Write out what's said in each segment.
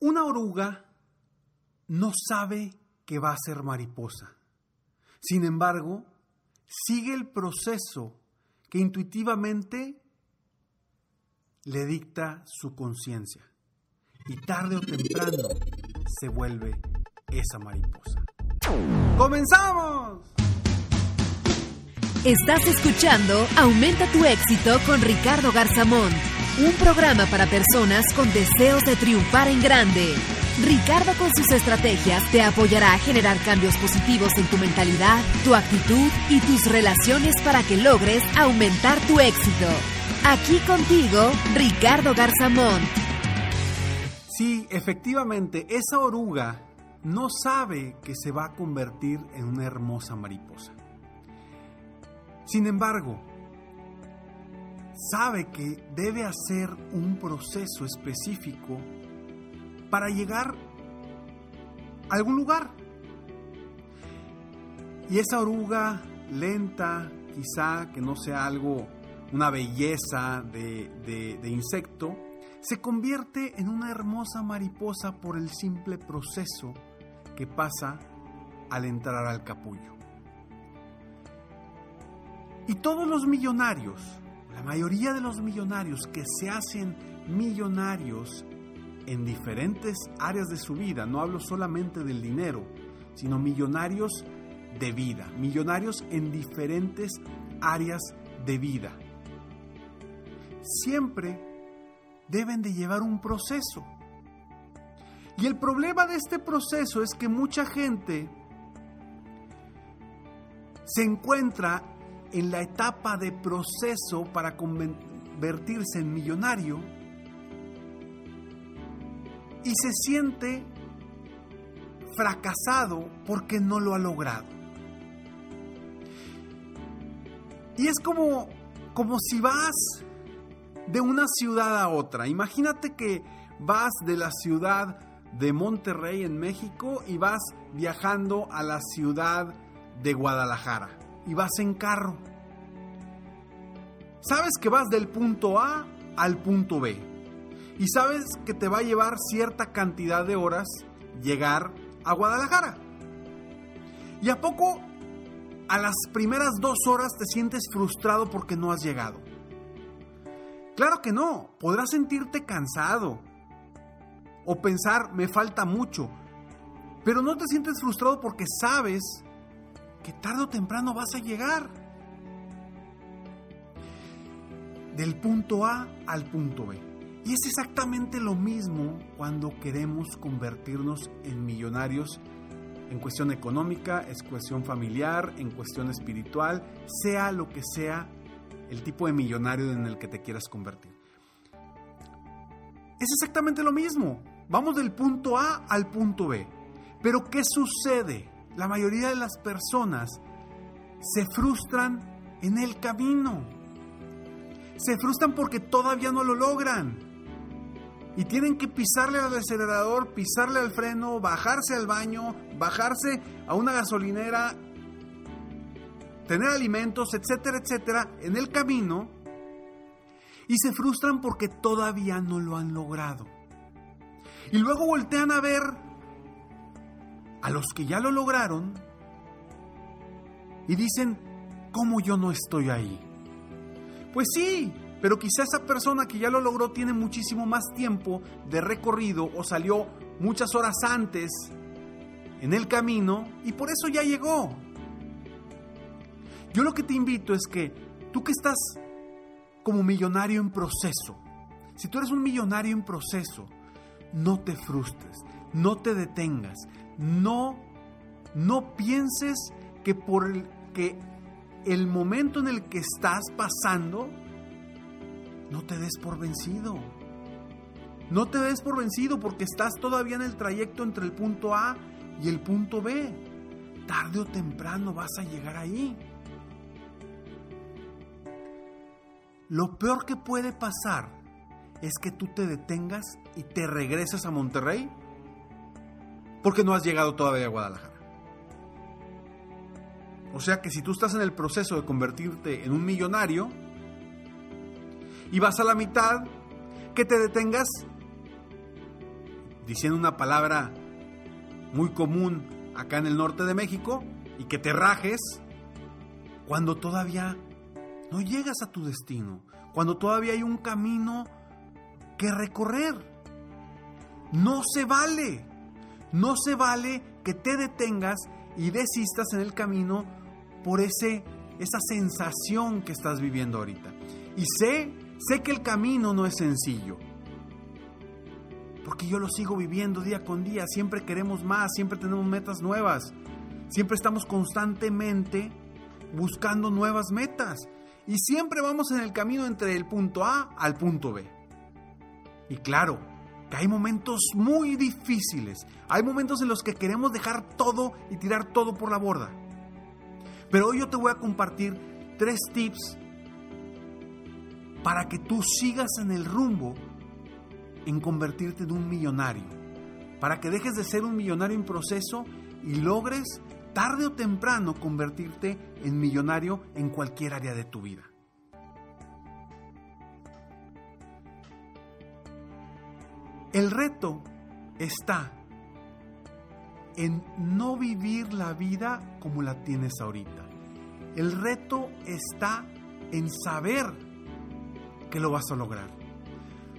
Una oruga no sabe que va a ser mariposa. Sin embargo, sigue el proceso que intuitivamente le dicta su conciencia. Y tarde o temprano se vuelve esa mariposa. ¡Comenzamos! Estás escuchando Aumenta tu éxito con Ricardo Garzamón, un programa para personas con deseos de triunfar en grande. Ricardo con sus estrategias te apoyará a generar cambios positivos en tu mentalidad, tu actitud y tus relaciones para que logres aumentar tu éxito. Aquí contigo, Ricardo Garzamón. Sí, efectivamente, esa oruga no sabe que se va a convertir en una hermosa mariposa. Sin embargo, sabe que debe hacer un proceso específico para llegar a algún lugar. Y esa oruga lenta, quizá que no sea algo, una belleza de, de- insecto, se convierte en una hermosa mariposa por el simple proceso que pasa al entrar al capullo. Y todos los millonarios, la mayoría de los millonarios que se hacen millonarios en diferentes áreas de su vida, no hablo solamente del dinero, sino millonarios de vida, millonarios en diferentes áreas de vida. Siempre deben de llevar un proceso. Y el problema de este proceso es que mucha gente se encuentra en la etapa de proceso para convertirse en millonario y se siente fracasado porque no lo ha logrado. Y es como, como si vas de una ciudad a otra. Imagínate que vas de la ciudad de Monterrey en México y vas viajando a la ciudad de Guadalajara y vas en carro. Sabes que vas del punto A al punto B y sabes que te va a llevar cierta cantidad de horas llegar a Guadalajara. ¿Y a poco a las primeras dos horas te sientes frustrado porque no has llegado? Claro que no, podrás sentirte cansado o pensar me falta mucho, pero no te sientes frustrado porque sabes que tarde o temprano vas a llegar. Del punto A al punto B. Y es exactamente lo mismo cuando queremos convertirnos en millonarios en cuestión económica, en cuestión familiar, en cuestión espiritual, sea lo que sea el tipo de millonario en el que te quieras convertir. Es exactamente lo mismo. Vamos del punto A al punto B. Pero ¿qué sucede? La mayoría de las personas se frustran en el camino. Se frustran porque todavía no lo logran. Y tienen que pisarle al acelerador, pisarle al freno, bajarse al baño, bajarse a una gasolinera, tener alimentos, etcétera, etcétera, en el camino. Y se frustran porque todavía no lo han logrado. Y luego voltean a ver a los que ya lo lograron y dicen, ¿cómo yo no estoy ahí? Pues sí, pero quizá esa persona que ya lo logró tiene muchísimo más tiempo de recorrido o salió muchas horas antes en el camino y por eso ya llegó. Yo lo que te invito es que tú que estás como millonario en proceso, si tú eres un millonario en proceso, no te frustres, no te detengas, no, no pienses que por el, que el momento en el que estás pasando, no te des por vencido. No te des por vencido porque estás todavía en el trayecto entre el punto A y el punto B. Tarde o temprano vas a llegar ahí. Lo peor que puede pasar es que tú te detengas y te regreses a Monterrey porque no has llegado todavía a Guadalajara. O sea que si tú estás en el proceso de convertirte en un millonario y vas a la mitad, que te detengas diciendo una palabra muy común acá en el norte de México y que te rajes cuando todavía no llegas a tu destino, cuando todavía hay un camino que recorrer. No se vale, no se vale que te detengas y desistas en el camino por ese, esa sensación que estás viviendo ahorita. Y sé, sé que el camino no es sencillo. Porque yo lo sigo viviendo día con día, siempre queremos más, siempre tenemos metas nuevas, siempre estamos constantemente buscando nuevas metas y siempre vamos en el camino entre el punto A al punto B. Y claro, que hay momentos muy difíciles, hay momentos en los que queremos dejar todo y tirar todo por la borda. Pero hoy yo te voy a compartir tres tips para que tú sigas en el rumbo en convertirte en un millonario, para que dejes de ser un millonario en proceso y logres tarde o temprano convertirte en millonario en cualquier área de tu vida. El reto está en no vivir la vida como la tienes ahorita. El reto está en saber que lo vas a lograr.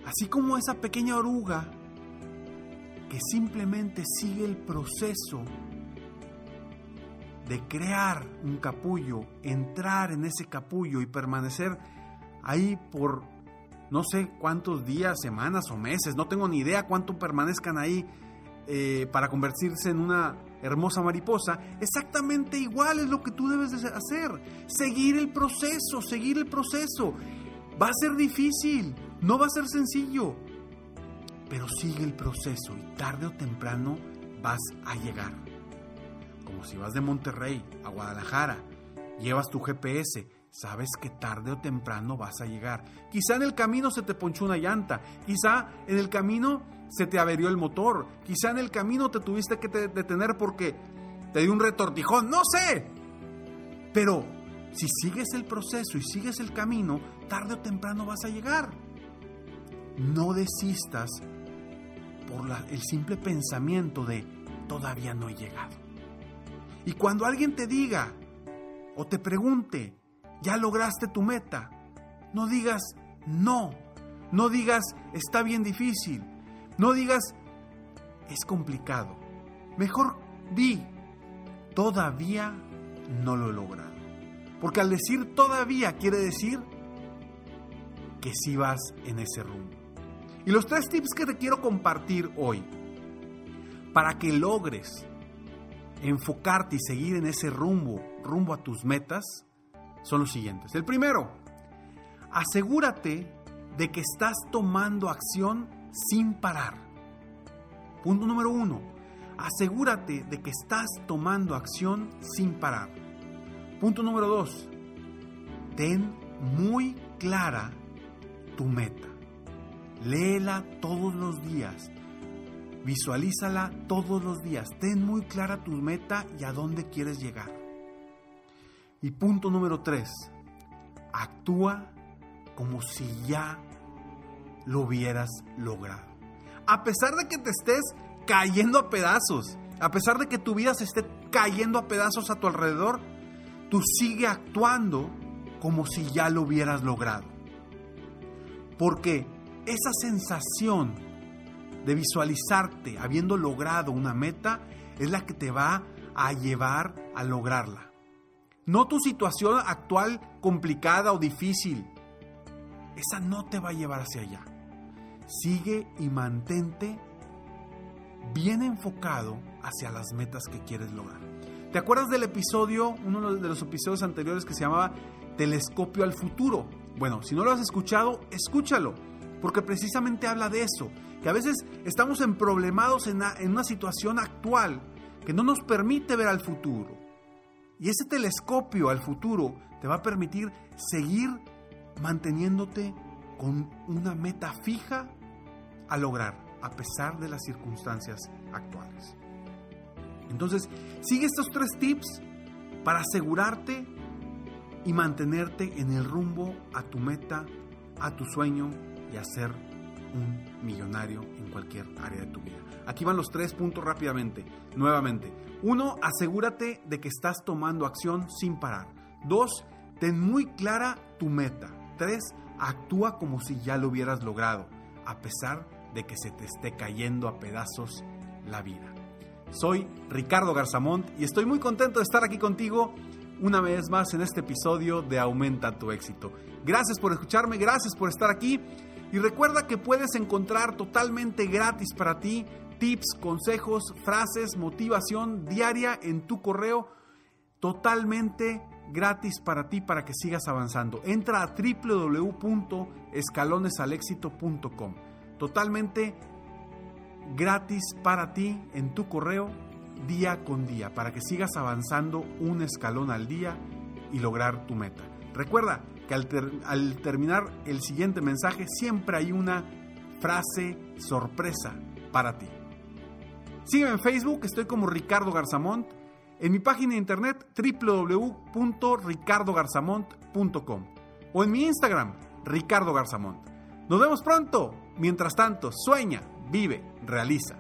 Así como esa pequeña oruga que simplemente sigue el proceso de crear un capullo, entrar en ese capullo y permanecer ahí por no sé cuántos días, semanas o meses, no tengo ni idea cuánto permanezcan ahí eh, para convertirse en una hermosa mariposa, exactamente igual es lo que tú debes de hacer, seguir el proceso, seguir el proceso. Va a ser difícil, no va a ser sencillo, pero sigue el proceso y tarde o temprano vas a llegar. Como si vas de Monterrey a Guadalajara, llevas tu GPS, sabes que tarde o temprano vas a llegar. Quizá en el camino se te ponchó una llanta, quizá en el camino se te averió el motor, quizá en el camino te tuviste que detener porque te dio un retortijón, no sé. Pero si sigues el proceso y sigues el camino, tarde o temprano vas a llegar. No desistas por el simple pensamiento de todavía no he llegado. Y cuando alguien te diga o te pregunte, ya lograste tu meta. No digas no, no digas está bien difícil, no digas es complicado. Mejor di todavía no lo he logrado. Porque al decir todavía quiere decir que sí vas en ese rumbo. Y los tres tips que te quiero compartir hoy para que logres enfocarte y seguir en ese rumbo, rumbo a tus metas, son los siguientes. El primero, asegúrate de que estás tomando acción sin parar. Punto número uno, asegúrate de que estás tomando acción sin parar. Punto número dos, ten muy clara tu meta. Léela todos los días. Visualízala todos los días. Ten muy clara tu meta y a dónde quieres llegar. Y punto número tres, actúa como si ya lo hubieras logrado. A pesar de que te estés cayendo a pedazos, a pesar de que tu vida se esté cayendo a pedazos a tu alrededor, tú sigue actuando como si ya lo hubieras logrado. Porque esa sensación de visualizarte habiendo logrado una meta es la que te va a llevar a lograrla. No tu situación actual complicada o difícil. Esa no te va a llevar hacia allá. Sigue y mantente bien enfocado hacia las metas que quieres lograr. ¿Te acuerdas del episodio, uno de los episodios anteriores que se llamaba Telescopio al futuro? Bueno, si no lo has escuchado, escúchalo, porque precisamente habla de eso, que a veces estamos emproblemados en, en una situación actual que no nos permite ver al futuro. Y ese telescopio al futuro te va a permitir seguir manteniéndote con una meta fija a lograr, a pesar de las circunstancias actuales. Entonces, sigue estos tres tips para asegurarte y mantenerte en el rumbo a tu meta, a tu sueño y a ser un millonario en cualquier área de tu vida. Aquí van los tres puntos rápidamente, nuevamente. Uno, asegúrate de que estás tomando acción sin parar. Dos, ten muy clara tu meta. Tres, actúa como si ya lo hubieras logrado, a pesar de que se te esté cayendo a pedazos la vida. Soy Ricardo Garzamont y estoy muy contento de estar aquí contigo una vez más en este episodio de Aumenta tu éxito. Gracias por escucharme, gracias por estar aquí y recuerda que puedes encontrar totalmente gratis para ti tips, consejos, frases, motivación diaria en tu correo totalmente gratis para ti para que sigas avanzando. Entra a www.escalonesalexito.com. Totalmente gratis para ti en tu correo día con día para que sigas avanzando un escalón al día y lograr tu meta. Recuerda que al, al, terminar el siguiente mensaje siempre hay una frase sorpresa para ti. Sígueme en Facebook, estoy como Ricardo Garzamont, en mi página de internet www.ricardogarzamont.com o en mi Instagram, Ricardo Garzamont. Nos vemos pronto. Mientras tanto, sueña, vive, realiza.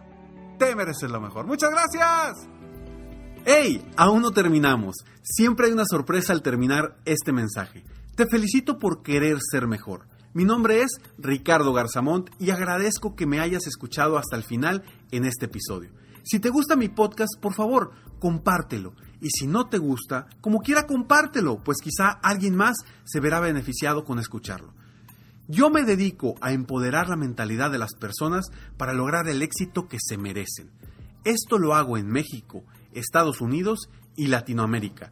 Te mereces lo mejor. Muchas gracias. ¡Hey! Aún no terminamos. Siempre hay una sorpresa al terminar este mensaje. Te felicito por querer ser mejor. Mi nombre es Ricardo Garzamont y agradezco que me hayas escuchado hasta el final en este episodio. Si te gusta mi podcast, por favor, compártelo. Y si no te gusta, como quiera compártelo, pues quizá alguien más se verá beneficiado con escucharlo. Yo me dedico a empoderar la mentalidad de las personas para lograr el éxito que se merecen. Esto lo hago en México, Estados Unidos y Latinoamérica,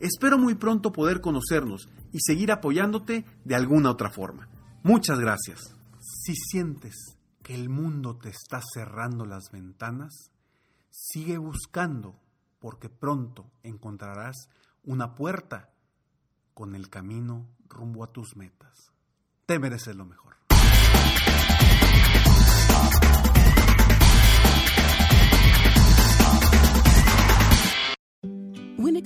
Espero muy pronto poder conocernos y seguir apoyándote de alguna otra forma. Muchas gracias. Si sientes que el mundo te está cerrando las ventanas, sigue buscando porque pronto encontrarás una puerta con el camino rumbo a tus metas. Te mereces lo mejor.